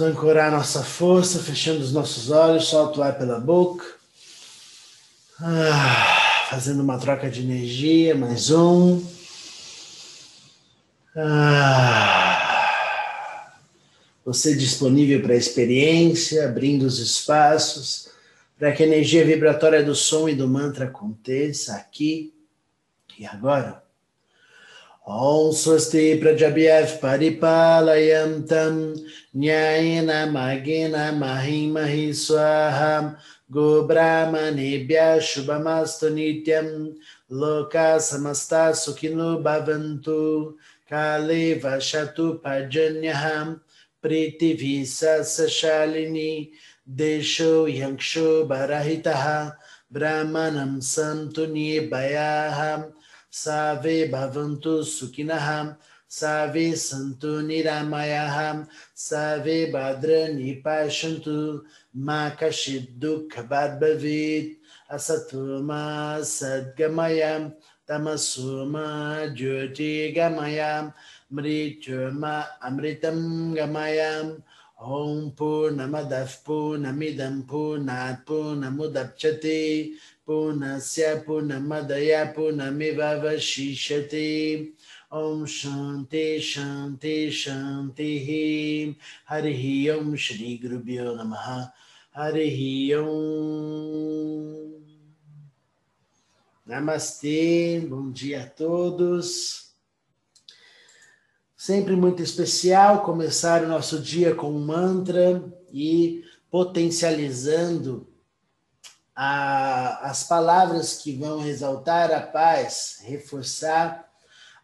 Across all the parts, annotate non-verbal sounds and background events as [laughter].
Vamos ancorar nossa força, fechando os nossos olhos, solta o ar pela boca. Ah, fazendo uma troca de energia, mais um. Ah, você disponível para a experiência, abrindo os espaços, para que a energia vibratória do som e do mantra aconteça aqui e agora. Om Swasti Prajabhyav Paripalayam Tam Nyayena Magena Mahimahi Swaha. Ham Brahmanibhya Shubhamastu Nityam Loka Samasta Sukhinu Bhavantu. Kali Vashatu Pajanyaham Pritivisa Sashalini Desho Yankshu Barahitaha Brahmanam Santu Nibhayaham Savi bavantu sukina ham, savi Santu Niramayaham, Save Bhadra Nipashantu, Makashiddu Kabadbavit, Asatuma Sadgamayam, Tamasuma Jyoti Gamayam, Mrityurma Amritam Gamayam, Om Purnamadav Purnamidam Purnat Purnamudapchati, Purnamudapchati, Purnamadaya Purnamivavashishati Om Shanti Shanti Shanti Hari Om Shri Gurubhyo Namaha. Hari Om. Namastê, bom dia a todos. Sempre muito especial começar o nosso dia com um mantra e potencializando a, as palavras que vão exaltar a paz, reforçar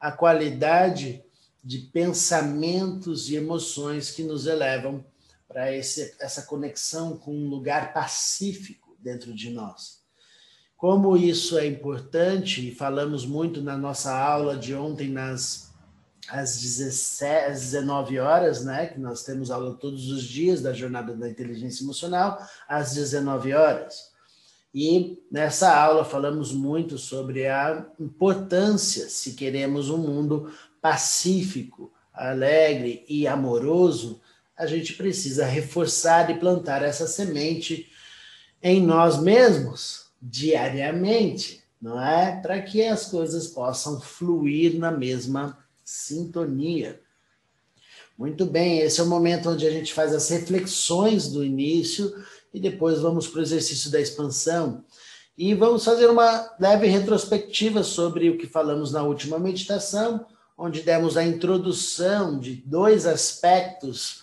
a qualidade de pensamentos e emoções que nos elevam para essa conexão com um lugar pacífico dentro de nós. Como isso é importante, e falamos muito na nossa aula de ontem, nas às 17, às 19 horas, né? Que nós temos aula todos os dias da jornada da inteligência emocional, às 19 horas. E nessa aula falamos muito sobre a importância, se queremos um mundo pacífico, alegre e amoroso, a gente precisa reforçar e plantar essa semente em nós mesmos diariamente, não é? Para que as coisas possam fluir na mesma sintonia. Muito bem, esse é o momento onde a gente faz as reflexões do início e depois vamos para o exercício da expansão. E vamos fazer uma leve retrospectiva sobre o que falamos na última meditação, onde demos a introdução de dois aspectos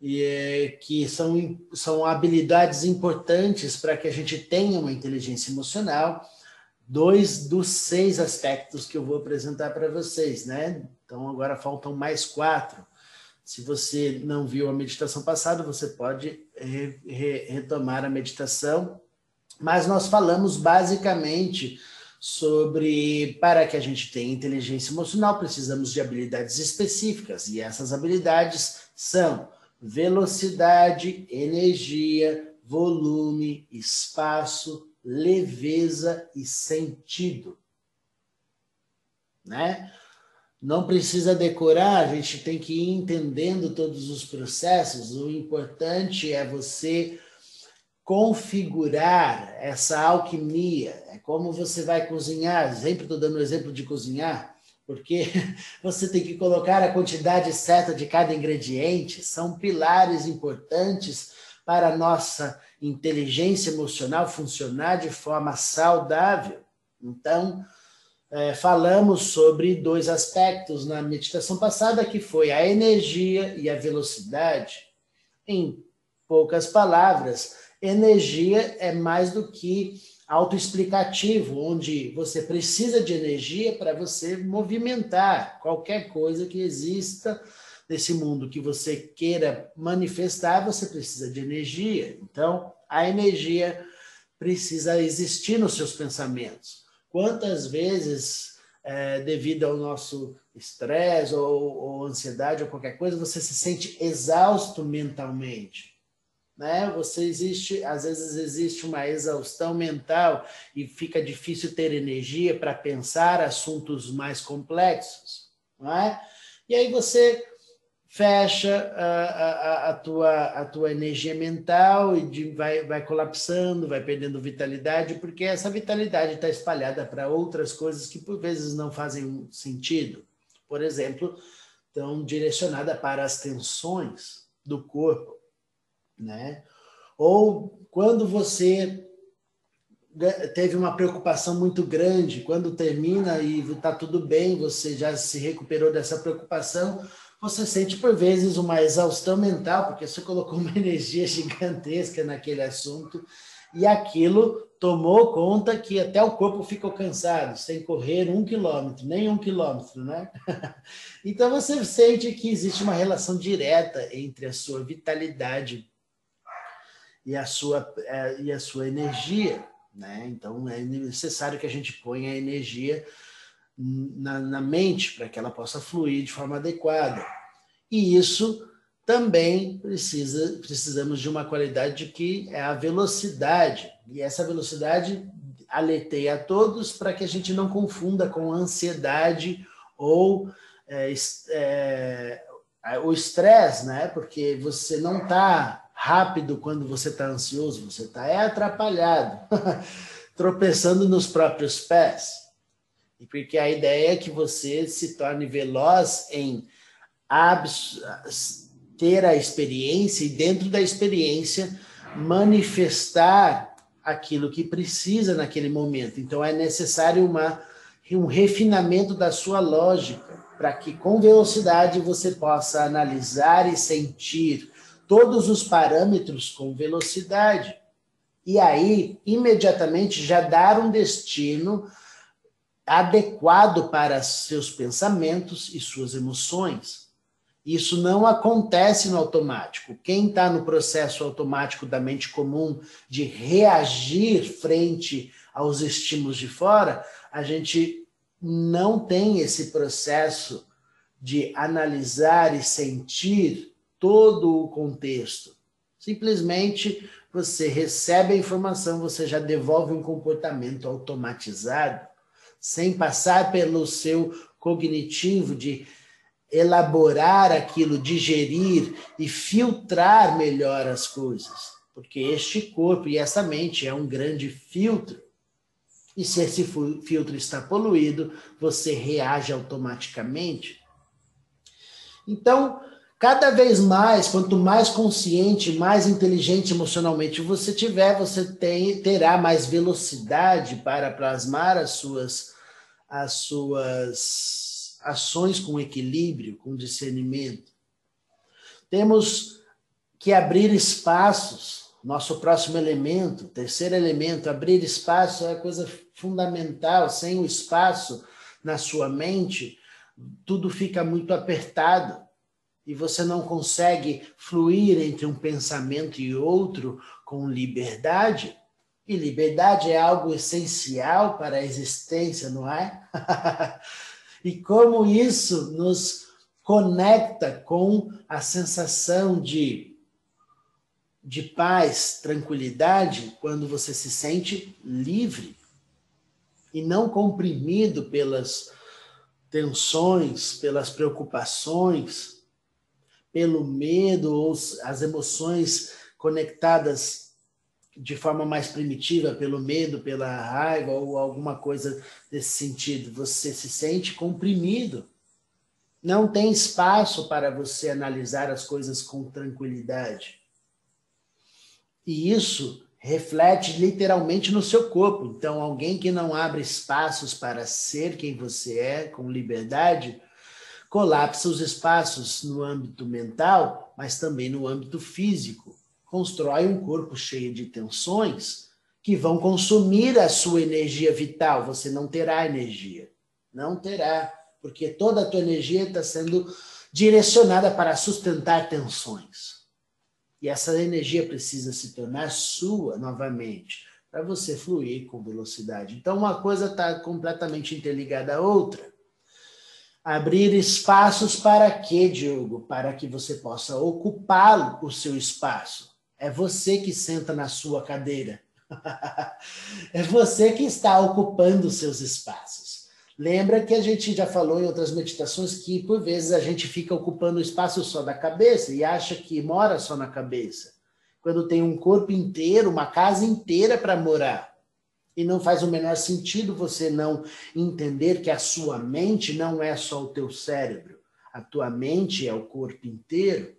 e, que são, são habilidades importantes para que a gente tenha uma inteligência emocional. Dois dos seis aspectos que eu vou apresentar para vocês, né? Então agora faltam mais quatro. Se você não viu a meditação passada, você pode re, re, retomar a meditação. Mas nós falamos basicamente sobre para que a gente tenha inteligência emocional, precisamos de habilidades específicas, e essas habilidades são velocidade, energia, volume, espaço, leveza e sentido. Né? Não precisa decorar, a gente tem que ir entendendo todos os processos. O importante é você configurar essa alquimia. É como você vai cozinhar. Sempre estou dando o exemplo de cozinhar, porque [laughs] você tem que colocar a quantidade certa de cada ingrediente. São pilares importantes para a nossa inteligência emocional funcionar de forma saudável. Então, é, falamos sobre dois aspectos na meditação passada, que foi a energia e a velocidade. Em poucas palavras, energia é mais do que autoexplicativo, onde você precisa de energia para você movimentar qualquer coisa que exista nesse mundo que você queira manifestar, você precisa de energia. Então, a energia precisa existir nos seus pensamentos. Quantas vezes, é, devido ao nosso estresse ou, ou ansiedade ou qualquer coisa, você se sente exausto mentalmente? né? Você existe, às vezes existe uma exaustão mental e fica difícil ter energia para pensar assuntos mais complexos, não é? E aí você fecha a, a, a, tua, a tua energia mental e de, vai, vai colapsando, vai perdendo vitalidade, porque essa vitalidade está espalhada para outras coisas que por vezes não fazem sentido. Por exemplo, estão direcionada para as tensões do corpo, né? Ou quando você teve uma preocupação muito grande, quando termina e está tudo bem, você já se recuperou dessa preocupação, você sente por vezes uma exaustão mental, porque você colocou uma [laughs] energia gigantesca naquele assunto e aquilo tomou conta que até o corpo ficou cansado, sem correr um quilômetro, nem um quilômetro, né? [laughs] então você sente que existe uma relação direta entre a sua vitalidade e a sua, é, e a sua energia. Né? Então é necessário que a gente ponha a energia na, na mente para que ela possa fluir de forma adequada. E isso também precisa, precisamos de uma qualidade que é a velocidade. E essa velocidade aleteia a todos para que a gente não confunda com ansiedade ou é, é, o estresse, né? Porque você não está rápido quando você está ansioso, você está é atrapalhado, [laughs] tropeçando nos próprios pés. E porque a ideia é que você se torne veloz em ter a experiência e dentro da experiência manifestar aquilo que precisa naquele momento. Então é necessário uma, um refinamento da sua lógica para que com velocidade você possa analisar e sentir todos os parâmetros com velocidade. E aí, imediatamente, já dar um destino adequado para seus pensamentos e suas emoções. Isso não acontece no automático. Quem está no processo automático da mente comum de reagir frente aos estímulos de fora, a gente não tem esse processo de analisar e sentir todo o contexto. Simplesmente você recebe a informação, você já devolve um comportamento automatizado, sem passar pelo seu cognitivo de elaborar aquilo, digerir e filtrar melhor as coisas. Porque este corpo e essa mente é um grande filtro. E se esse filtro está poluído, você reage automaticamente. Então, Cada vez mais, quanto mais consciente, mais inteligente emocionalmente você tiver, você tem, terá mais velocidade para plasmar as suas, as suas ações com equilíbrio, com discernimento. Temos que abrir espaços. Nosso próximo elemento, terceiro elemento, abrir espaço é coisa fundamental. Sem o espaço na sua mente, tudo fica muito apertado e você não consegue fluir entre um pensamento e outro com liberdade, e liberdade é algo essencial para a existência, não é? [laughs] e como isso nos conecta com a sensação de, de paz, tranquilidade, quando você se sente livre e não comprimido pelas tensões, pelas preocupações pelo medo ou as emoções conectadas de forma mais primitiva pelo medo, pela raiva ou alguma coisa desse sentido. Você se sente comprimido. Não tem espaço para você analisar as coisas com tranquilidade. E isso reflete literalmente no seu corpo. Então, alguém que não abre espaços para ser quem você é com liberdade, colapsa os espaços no âmbito mental, mas também no âmbito físico. Constrói um corpo cheio de tensões que vão consumir a sua energia vital. Você não terá energia. Não terá, porque toda a tua energia está sendo direcionada para sustentar tensões. E essa energia precisa se tornar sua novamente, para você fluir com velocidade. Então, uma coisa está completamente interligada à outra. Abrir espaços para quê, Diogo? Para que você possa ocupar o seu espaço. É você que senta na sua cadeira. [laughs] é você que está ocupando os seus espaços. Lembra que a gente já falou em outras meditações que, por vezes, a gente fica ocupando o espaço só da cabeça e acha que mora só na cabeça. Quando tem um corpo inteiro, uma casa inteira para morar. E não faz o menor sentido você não entender que a sua mente não é só o teu cérebro. A tua mente é o corpo inteiro.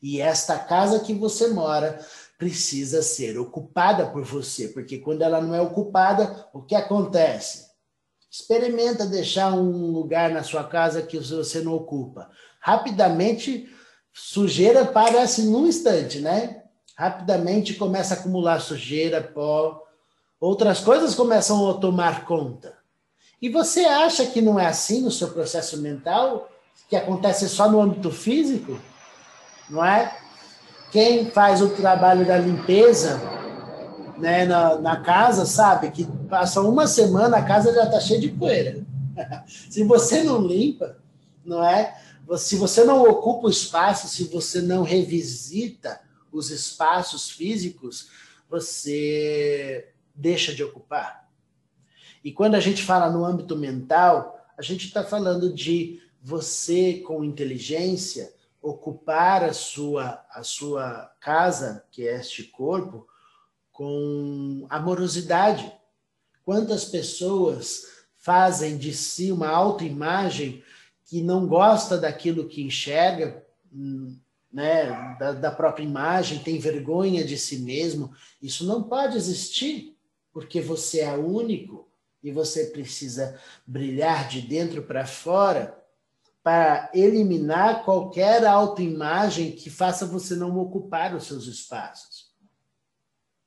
E esta casa que você mora precisa ser ocupada por você, porque quando ela não é ocupada, o que acontece? Experimenta deixar um lugar na sua casa que você não ocupa. Rapidamente, sujeira parece num instante, né? Rapidamente começa a acumular sujeira, pó, outras coisas começam a tomar conta. E você acha que não é assim no seu processo mental, que acontece só no âmbito físico? Não é? Quem faz o trabalho da limpeza né, na, na casa, sabe que passa uma semana, a casa já está cheia de poeira. [laughs] se você não limpa, não é? Se você não ocupa o espaço, se você não revisita os espaços físicos, você deixa de ocupar. E quando a gente fala no âmbito mental, a gente está falando de você, com inteligência, ocupar a sua, a sua casa, que é este corpo, com amorosidade. Quantas pessoas fazem de si uma autoimagem que não gosta daquilo que enxerga, né, da, da própria imagem, tem vergonha de si mesmo. Isso não pode existir, porque você é único e você precisa brilhar de dentro para fora para eliminar qualquer autoimagem que faça você não ocupar os seus espaços.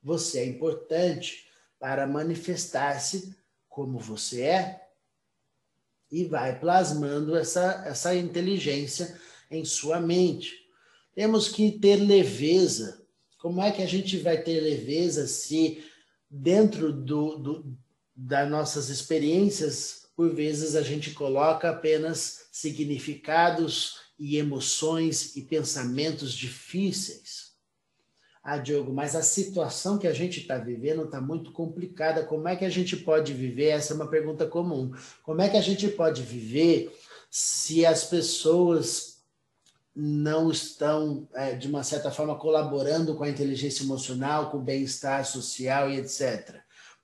Você é importante para manifestar-se como você é e vai plasmando essa, essa inteligência em sua mente. Temos que ter leveza. Como é que a gente vai ter leveza se dentro do, do das nossas experiências, por vezes a gente coloca apenas significados e emoções e pensamentos difíceis? Ah, Diogo, mas a situação que a gente está vivendo está muito complicada. Como é que a gente pode viver? Essa é uma pergunta comum. Como é que a gente pode viver se as pessoas não estão, é, de uma certa forma, colaborando com a inteligência emocional, com o bem-estar social e etc.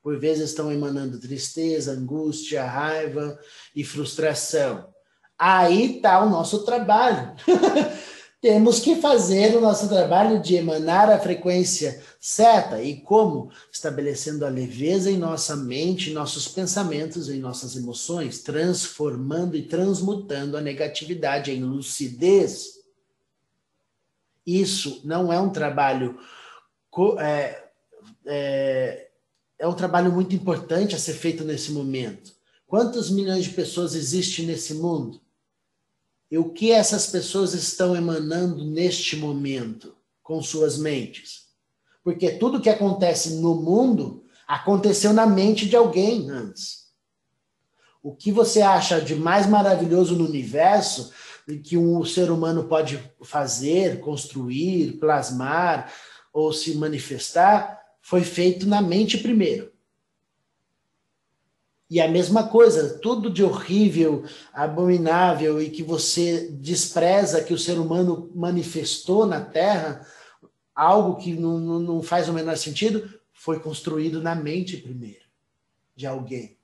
Por vezes estão emanando tristeza, angústia, raiva e frustração. Aí está o nosso trabalho. [laughs] Temos que fazer o nosso trabalho de emanar a frequência certa. E como? Estabelecendo a leveza em nossa mente, em nossos pensamentos, em nossas emoções, transformando e transmutando a negatividade em lucidez. Isso não é um trabalho. É, é, é um trabalho muito importante a ser feito nesse momento. Quantos milhões de pessoas existem nesse mundo? E o que essas pessoas estão emanando neste momento com suas mentes? Porque tudo que acontece no mundo aconteceu na mente de alguém antes. O que você acha de mais maravilhoso no universo que um ser humano pode fazer, construir, plasmar ou se manifestar foi feito na mente primeiro. E a mesma coisa, tudo de horrível, abominável e que você despreza que o ser humano manifestou na Terra, algo que não, não faz o menor sentido, foi construído na mente primeiro, de alguém.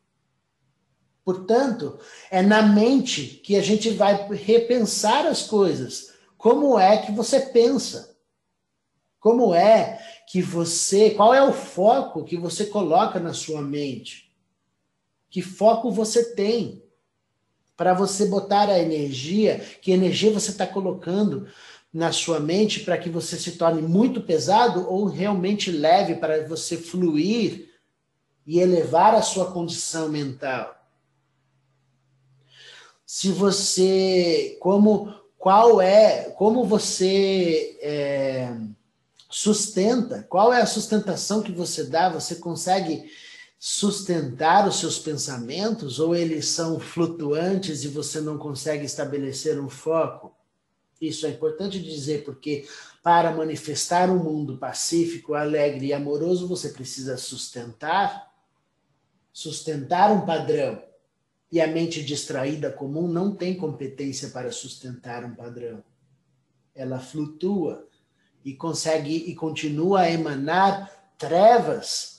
Portanto, é na mente que a gente vai repensar as coisas. Como é que você pensa? Como é que você, qual é o foco que você coloca na sua mente? Que foco você tem para você botar a energia? Que energia você está colocando na sua mente para que você se torne muito pesado ou realmente leve para você fluir e elevar a sua condição mental? Se você, como, qual é, como você é, sustenta? Qual é a sustentação que você dá? Você consegue sustentar os seus pensamentos ou eles são flutuantes e você não consegue estabelecer um foco? Isso é importante dizer porque para manifestar um mundo pacífico, alegre e amoroso, você precisa sustentar sustentar um padrão. E a mente distraída comum não tem competência para sustentar um padrão. Ela flutua e consegue e continua a emanar trevas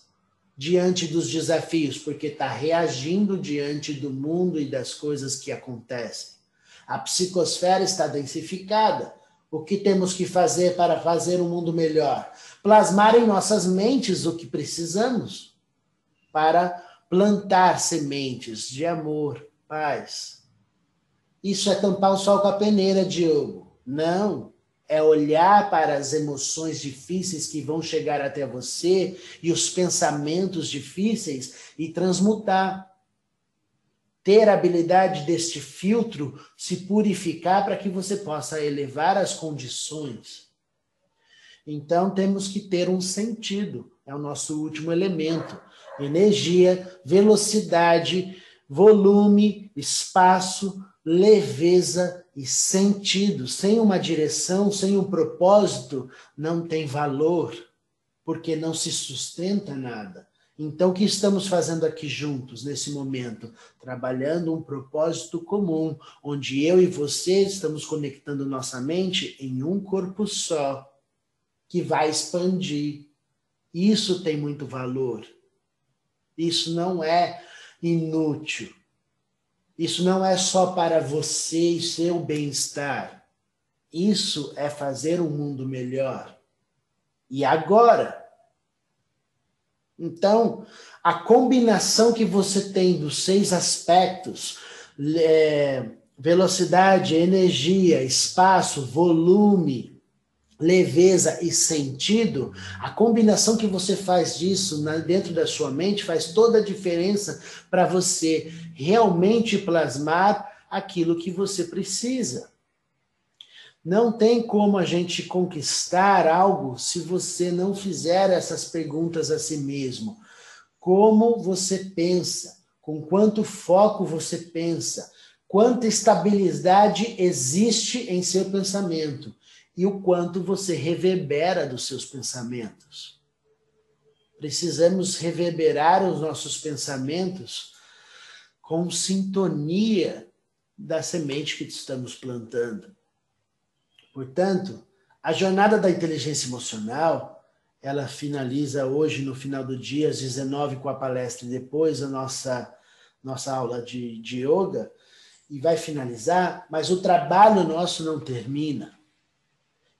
diante dos desafios, porque está reagindo diante do mundo e das coisas que acontecem. A psicosfera está densificada. O que temos que fazer para fazer um mundo melhor? Plasmar em nossas mentes o que precisamos para plantar sementes de amor, paz. Isso é tampar o sol com a peneira, Diogo. Não. É olhar para as emoções difíceis que vão chegar até você e os pensamentos difíceis e transmutar. Ter a habilidade deste filtro se purificar para que você possa elevar as condições. Então temos que ter um sentido, é o nosso último elemento energia, velocidade, volume, espaço, leveza e sentido. Sem uma direção, sem um propósito, não tem valor, porque não se sustenta nada. Então, o que estamos fazendo aqui juntos nesse momento? Trabalhando um propósito comum, onde eu e você estamos conectando nossa mente em um corpo só, que vai expandir. Isso tem muito valor. Isso não é inútil. Isso não é só para você e seu bem-estar. Isso é fazer um mundo melhor. E agora? Então, a combinação que você tem dos seis aspectos é, velocidade, energia, espaço, volume, leveza e sentido, a combinação que você faz disso dentro da sua mente faz toda a diferença para você realmente plasmar aquilo que você precisa. Não tem como a gente conquistar algo se você não fizer essas perguntas a si mesmo. Como você pensa? Com quanto foco você pensa? Quanta estabilidade existe em seu pensamento? E o quanto você reverbera dos seus pensamentos. Precisamos reverberar os nossos pensamentos com sintonia da semente que estamos plantando. Portanto, a jornada da inteligência emocional, ela finaliza hoje no final do dia às 19 com a palestra e depois a nossa nossa aula de, de yoga e vai finalizar, mas o trabalho nosso não termina.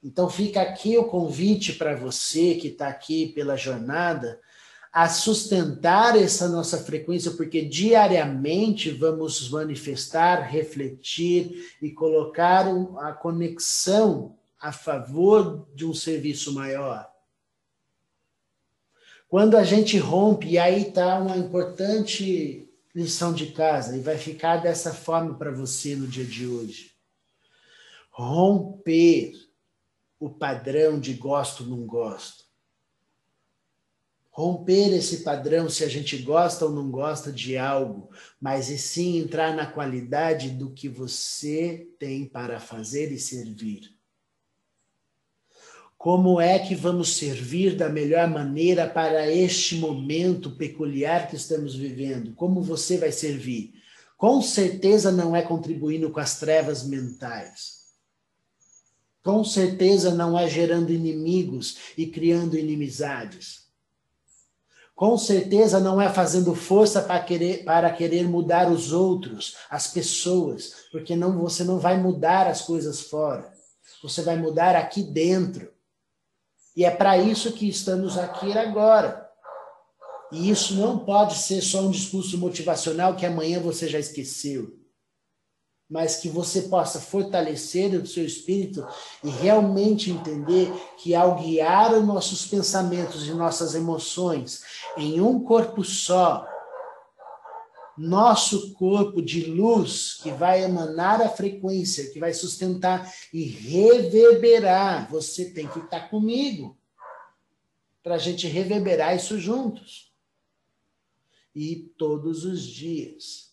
Então fica aqui o convite para você que está aqui pela jornada a sustentar essa nossa frequência, porque diariamente vamos manifestar, refletir e colocar a conexão a favor de um serviço maior. Quando a gente rompe, e aí está uma importante lição de casa, e vai ficar dessa forma para você no dia de hoje. Romper o padrão de gosto não gosto. Romper esse padrão se a gente gosta ou não gosta de algo, mas e sim entrar na qualidade do que você tem para fazer e servir. Como é que vamos servir da melhor maneira para este momento peculiar que estamos vivendo? Como você vai servir? Com certeza não é contribuindo com as trevas mentais com certeza não é gerando inimigos e criando inimizades. Com certeza não é fazendo força para querer, para querer mudar os outros, as pessoas, porque não você não vai mudar as coisas fora. Você vai mudar aqui dentro. E é para isso que estamos aqui agora. E isso não pode ser só um discurso motivacional que amanhã você já esqueceu mas que você possa fortalecer o seu espírito e realmente entender que ao guiar os nossos pensamentos e nossas emoções em um corpo só, nosso corpo de luz que vai emanar a frequência, que vai sustentar e reverberar, você tem que estar comigo para a gente reverberar isso juntos. E todos os dias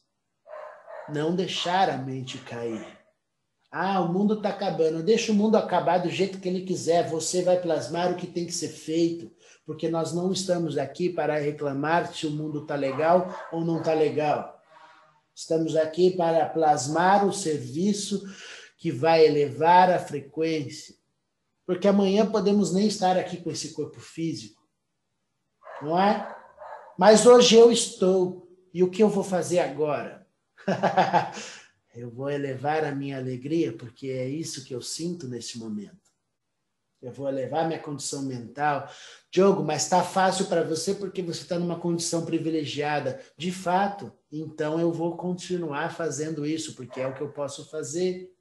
não deixar a mente cair. Ah, o mundo está acabando. Deixa o mundo acabar do jeito que ele quiser. Você vai plasmar o que tem que ser feito, porque nós não estamos aqui para reclamar se o mundo está legal ou não está legal. Estamos aqui para plasmar o serviço que vai elevar a frequência. Porque amanhã podemos nem estar aqui com esse corpo físico. Não é? Mas hoje eu estou. E o que eu vou fazer agora? [laughs] eu vou elevar a minha alegria, porque é isso que eu sinto nesse momento. Eu vou elevar minha condição mental. Diogo, mas está fácil para você porque você está numa condição privilegiada. De fato, então eu vou continuar fazendo isso, porque é o que eu posso fazer.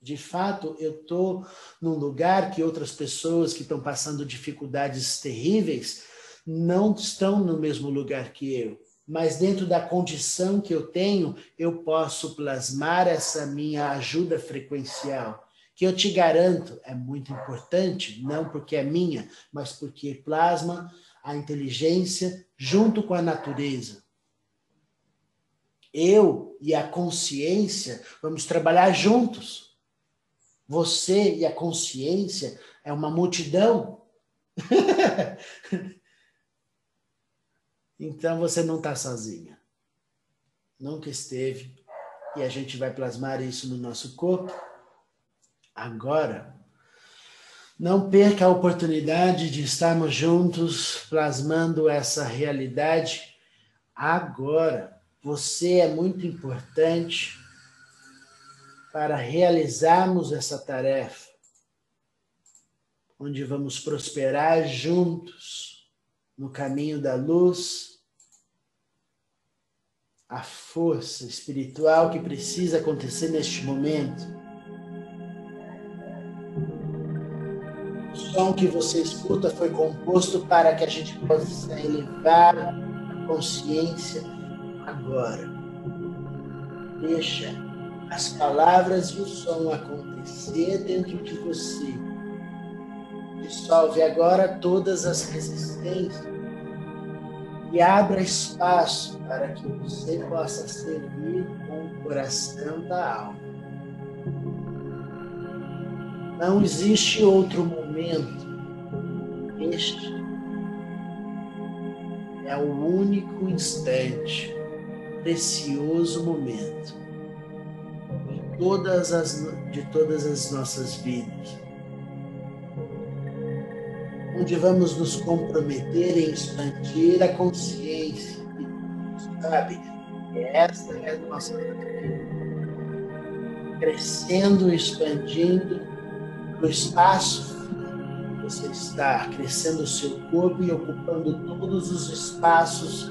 De fato, eu estou num lugar que outras pessoas que estão passando dificuldades terríveis não estão no mesmo lugar que eu. Mas dentro da condição que eu tenho, eu posso plasmar essa minha ajuda frequencial que eu te garanto é muito importante, não porque é minha, mas porque plasma a inteligência junto com a natureza. Eu e a consciência vamos trabalhar juntos. Você e a consciência é uma multidão. [laughs] então você não está sozinha. Nunca esteve. E a gente vai plasmar isso no nosso corpo agora. Não perca a oportunidade de estarmos juntos plasmando essa realidade agora. Você é muito importante para realizarmos essa tarefa, onde vamos prosperar juntos no caminho da luz, a força espiritual que precisa acontecer neste momento som que você escuta foi composto para que a gente possa elevar a consciência agora. Deixa as palavras e o som acontecer dentro de você. Dissolve agora todas as resistências e abra espaço para que você possa servir com o coração da alma. Não existe outro momento. Este é o único instante, precioso momento de todas as, de todas as nossas vidas, onde vamos nos comprometer em expandir a consciência, sabe? Esta é a nossa crescendo, expandindo no espaço você está crescendo o seu corpo e ocupando todos os espaços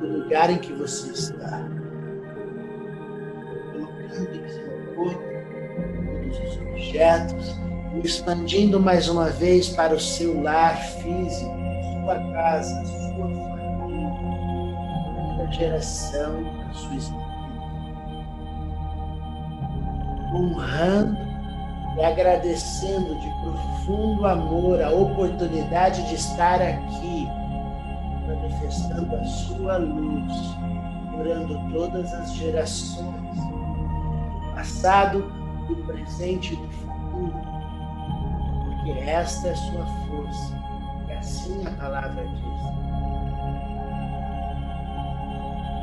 do lugar em que você está. Colocando em seu corpo todos os objetos expandindo mais uma vez para o seu lar físico, sua casa, sua família, a geração da sua espírito. Honrando e agradecendo de profundo amor a oportunidade de estar aqui, manifestando a sua luz, curando todas as gerações, do passado, do presente e do futuro, porque esta é sua força, e assim a palavra diz.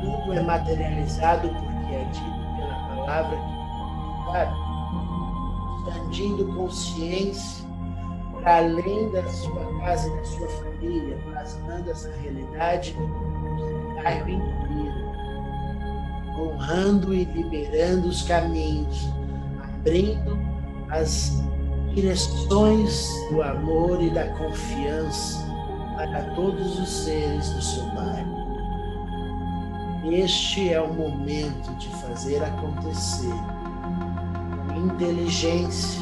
Tudo é materializado porque é dito pela palavra que sabe? expandindo consciência para além da sua casa e da sua família, plasmando essa realidade no bairro inteiro, honrando e liberando os caminhos, abrindo as direções do amor e da confiança para todos os seres do seu bairro. Este é o momento de fazer acontecer inteligência,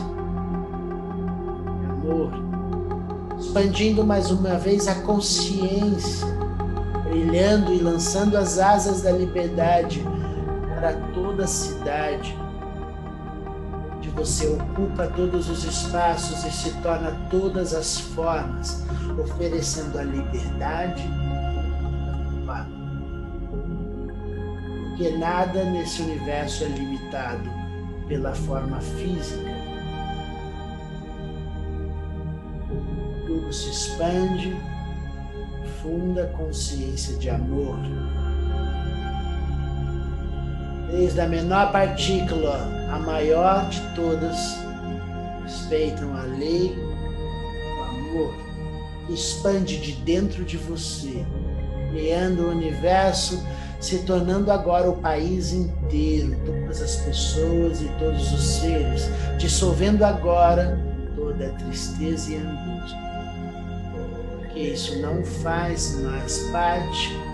amor, expandindo mais uma vez a consciência, brilhando e lançando as asas da liberdade para toda a cidade, você ocupa todos os espaços e se torna todas as formas, oferecendo a liberdade porque nada nesse universo é limitado pela forma física. Tudo se expande, funda consciência de amor. Desde a menor partícula à maior de todas, respeitam a lei, o amor, que expande de dentro de você, criando o universo, se tornando agora o país inteiro, todas as pessoas e todos os seres, dissolvendo agora toda a tristeza e angústia. Porque isso não faz mais parte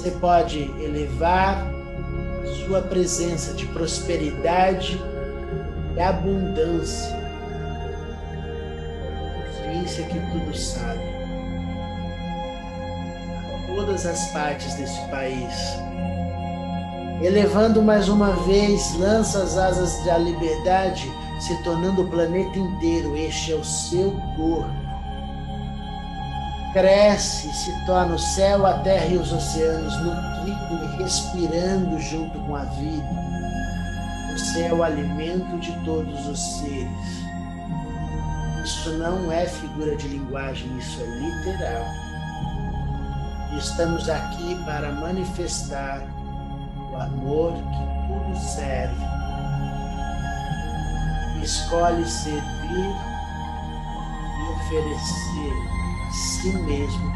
Você pode elevar a sua presença de prosperidade e abundância. Consciência que tudo sabe. A todas as partes desse país elevando mais uma vez, lança as asas da liberdade, se tornando o planeta inteiro. Este é o seu corpo. Cresce, se torna o céu, a terra e os oceanos, nutrindo e respirando junto com a vida. Você é o alimento de todos os seres. Isso não é figura de linguagem, isso é literal. Estamos aqui para manifestar amor que tudo serve. Escolhe servir e oferecer si mesmo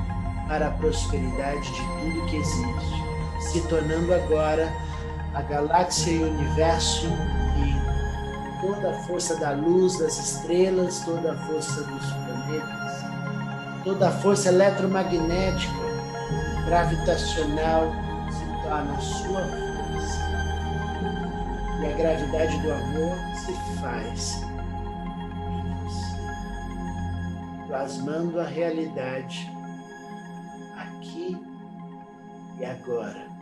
para a prosperidade de tudo que existe, se tornando agora a galáxia e o universo e toda a força da luz, das estrelas, toda a força dos planetas, toda a força eletromagnética, gravitacional se torna a sua e a gravidade do amor se faz plasmando a realidade aqui e agora.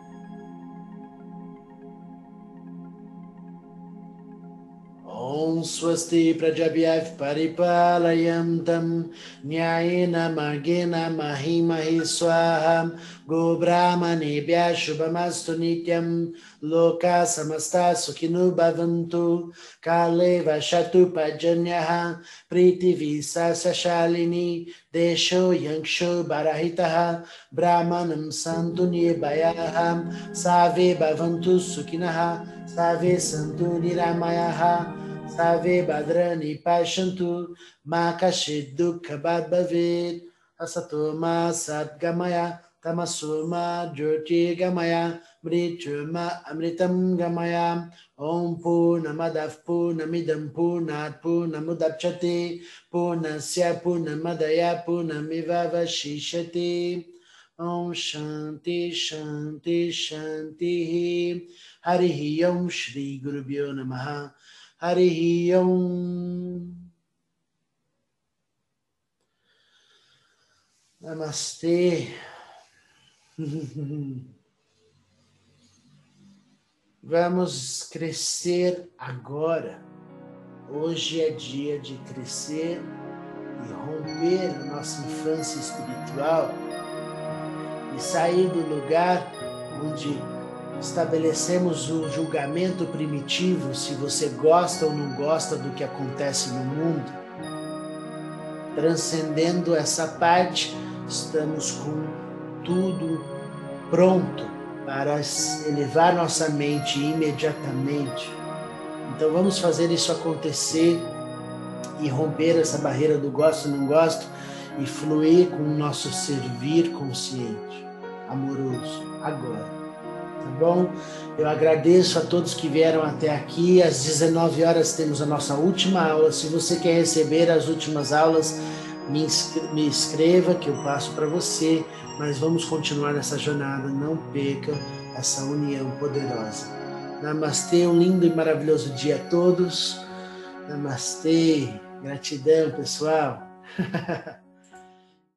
ॐ स्वस्ति प्रजभ्यः परिपालयन्तं न्यायेन मार्गेण महि महि स्वाहा। गोब्राह्मणेभ्यः शुभमस्तु नित्यं लोका समस्ता सुखिनो भवन्तु। काले वशतु पर्जन्यः। प्रीतिविशालिनी देशो यक्षो बरहितः। ब्राह्मणं सन्तु निर्भयाः। सावे भवन्तु सुखिनः। सावे सन्तु निरामयाः। सर्वे भद्राणि पश्यन्तु मा कश्चित् दुःखभाग् भवेत् असतो मा सद्गमय तमसो मा ज्योतिर्गमय मृत्युर्मा अमृतं गमय ॐ पूर्णमदः पूर्णमिदं पूर्णात् पूर्णमुदक्षते पूर्णस्य पूर्णमदय पूर्णमिवशिष्यते ॐ शान्ति शान्ति शान्तिः हरिः ॐ श्रीगुरुभ्यो नमः Harihi. Namastê. [laughs] Vamos crescer agora. Hoje é dia de crescer e romper a nossa infância espiritual e sair do lugar onde estabelecemos o julgamento primitivo se você gosta ou não gosta do que acontece no mundo. Transcendendo essa parte, estamos com tudo pronto para elevar nossa mente imediatamente. Então vamos fazer isso acontecer e romper essa barreira do gosto não gosto e fluir com o nosso servir consciente, amoroso, agora tá bom? Eu agradeço a todos que vieram até aqui. Às 19 horas temos a nossa última aula. Se você quer receber as últimas aulas, me, me escreva que eu passo para você. Mas vamos continuar nessa jornada. Não perca essa união poderosa. Namastê, um lindo e maravilhoso dia a todos. Namastê, gratidão, pessoal. [laughs]